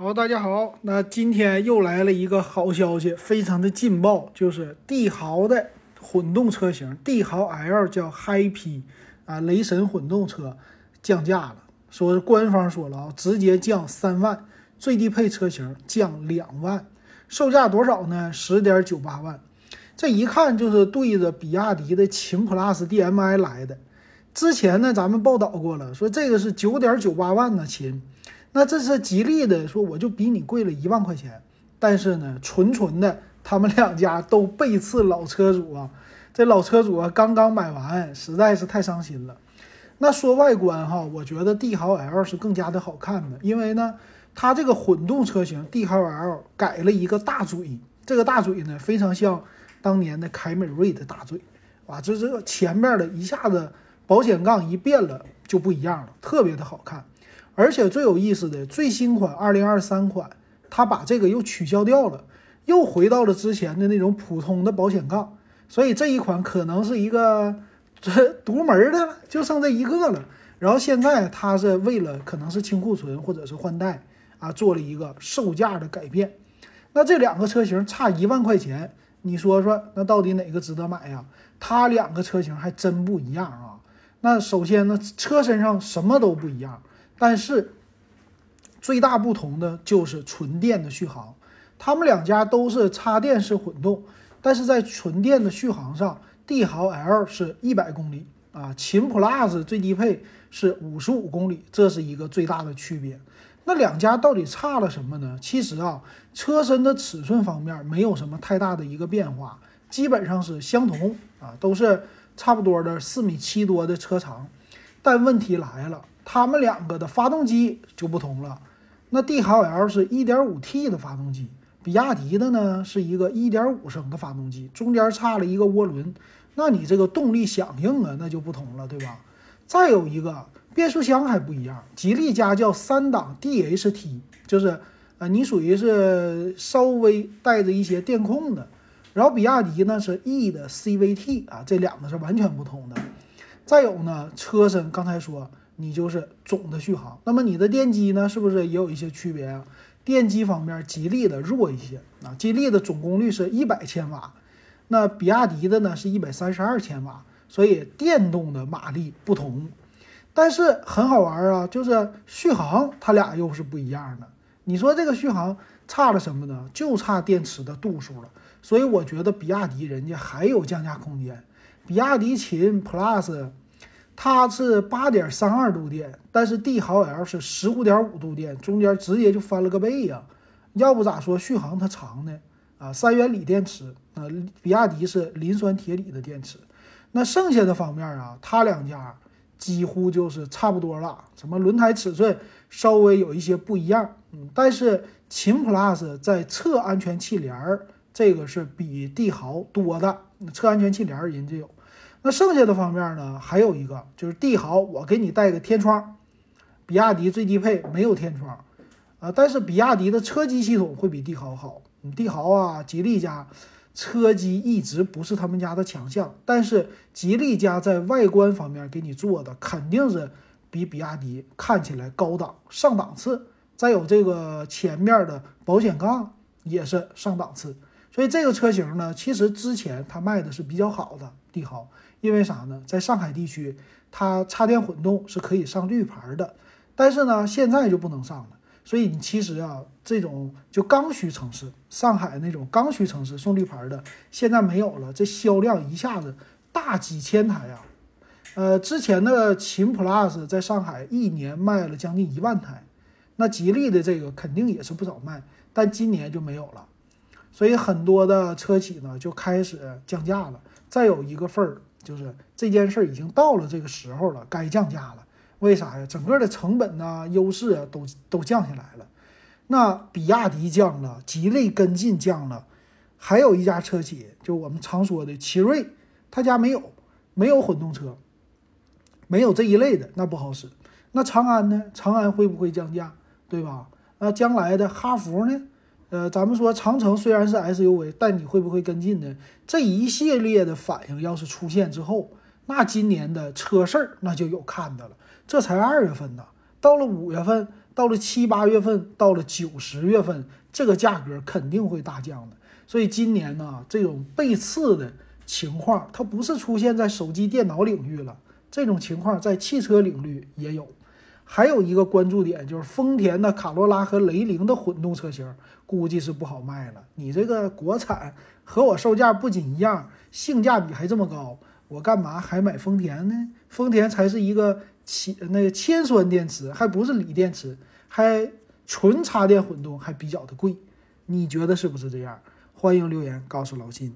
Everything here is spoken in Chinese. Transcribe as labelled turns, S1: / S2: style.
S1: 好，大家好，那今天又来了一个好消息，非常的劲爆，就是帝豪的混动车型，帝豪 L 叫 Hi-P 啊，雷神混动车降价了，说是官方说了啊，直接降三万，最低配车型降两万，售价多少呢？十点九八万，这一看就是对着比亚迪的秦 PLUS DM-i 来的。之前呢，咱们报道过了，说这个是九点九八万呢，秦。那这是吉利的说，我就比你贵了一万块钱，但是呢，纯纯的，他们两家都背刺老车主啊。这老车主啊，刚刚买完，实在是太伤心了。那说外观哈，我觉得帝豪 L 是更加的好看的，因为呢，它这个混动车型帝豪 L 改了一个大嘴，这个大嘴呢，非常像当年的凯美瑞的大嘴，哇，这这前面的一下子保险杠一变了就不一样了，特别的好看。而且最有意思的，最新款二零二三款，它把这个又取消掉了，又回到了之前的那种普通的保险杠，所以这一款可能是一个这独门的，就剩这一个了。然后现在它是为了可能是清库存或者是换代啊，做了一个售价的改变。那这两个车型差一万块钱，你说说，那到底哪个值得买呀？它两个车型还真不一样啊。那首先呢，车身上什么都不一样。但是最大不同的就是纯电的续航，他们两家都是插电式混动，但是在纯电的续航上，帝豪 L 是一百公里啊，秦 PLUS 最低配是五十五公里，这是一个最大的区别。那两家到底差了什么呢？其实啊，车身的尺寸方面没有什么太大的一个变化，基本上是相同啊，都是差不多的四米七多的车长。但问题来了。他们两个的发动机就不同了，那帝豪 L 是一点五 T 的发动机，比亚迪的呢是一个一点五升的发动机，中间差了一个涡轮，那你这个动力响应啊那就不同了，对吧？再有一个变速箱还不一样，吉利家叫三档 DHT，就是呃你属于是稍微带着一些电控的，然后比亚迪呢是 E 的 CVT 啊，这两个是完全不同的。再有呢，车身刚才说。你就是总的续航，那么你的电机呢，是不是也有一些区别啊？电机方面，吉利的弱一些啊，吉利的总功率是一百千瓦，那比亚迪的呢是一百三十二千瓦，所以电动的马力不同，但是很好玩啊，就是续航它俩又是不一样的。你说这个续航差了什么呢？就差电池的度数了。所以我觉得比亚迪人家还有降价空间，比亚迪秦 Plus。它是八点三二度电，但是帝豪 L 是十五点五度电，中间直接就翻了个倍呀！要不咋说续航它长呢？啊，三元锂电池啊，比亚迪是磷酸铁锂的电池。那剩下的方面啊，它两家几乎就是差不多了，什么轮胎尺寸稍微有一些不一样，嗯，但是秦 PLUS 在侧安全气帘儿这个是比帝豪多的，侧安全气帘儿人家有。那剩下的方面呢？还有一个就是帝豪，我给你带个天窗，比亚迪最低配没有天窗，啊，但是比亚迪的车机系统会比帝豪好。你帝豪啊，吉利家车机一直不是他们家的强项，但是吉利家在外观方面给你做的肯定是比比亚迪看起来高档上档次。再有这个前面的保险杠也是上档次，所以这个车型呢，其实之前它卖的是比较好的帝豪。因为啥呢？在上海地区，它插电混动是可以上绿牌的，但是呢，现在就不能上了。所以你其实啊，这种就刚需城市，上海那种刚需城市送绿牌的，现在没有了。这销量一下子大几千台啊！呃，之前的秦 PLUS 在上海一年卖了将近一万台，那吉利的这个肯定也是不少卖，但今年就没有了。所以很多的车企呢就开始降价了。再有一个份儿。就是这件事儿已经到了这个时候了，该降价了。为啥呀？整个的成本呢、优势啊，都都降下来了。那比亚迪降了，吉利跟进降了，还有一家车企，就我们常说的奇瑞，他家没有没有混动车，没有这一类的，那不好使。那长安呢？长安会不会降价？对吧？那将来的哈弗呢？呃，咱们说长城虽然是 SUV，但你会不会跟进呢？这一系列的反应要是出现之后，那今年的车市儿那就有看的了。这才二月份呢，到了五月份，到了七八月份，到了九十月份，这个价格肯定会大降的。所以今年呢，这种背刺的情况，它不是出现在手机、电脑领域了，这种情况在汽车领域也有。还有一个关注点就是丰田的卡罗拉和雷凌的混动车型，估计是不好卖了。你这个国产和我售价不仅一样，性价比还这么高，我干嘛还买丰田呢？丰田才是一个铅那个铅酸电池，还不是锂电池，还纯插电混动，还比较的贵。你觉得是不是这样？欢迎留言告诉老金。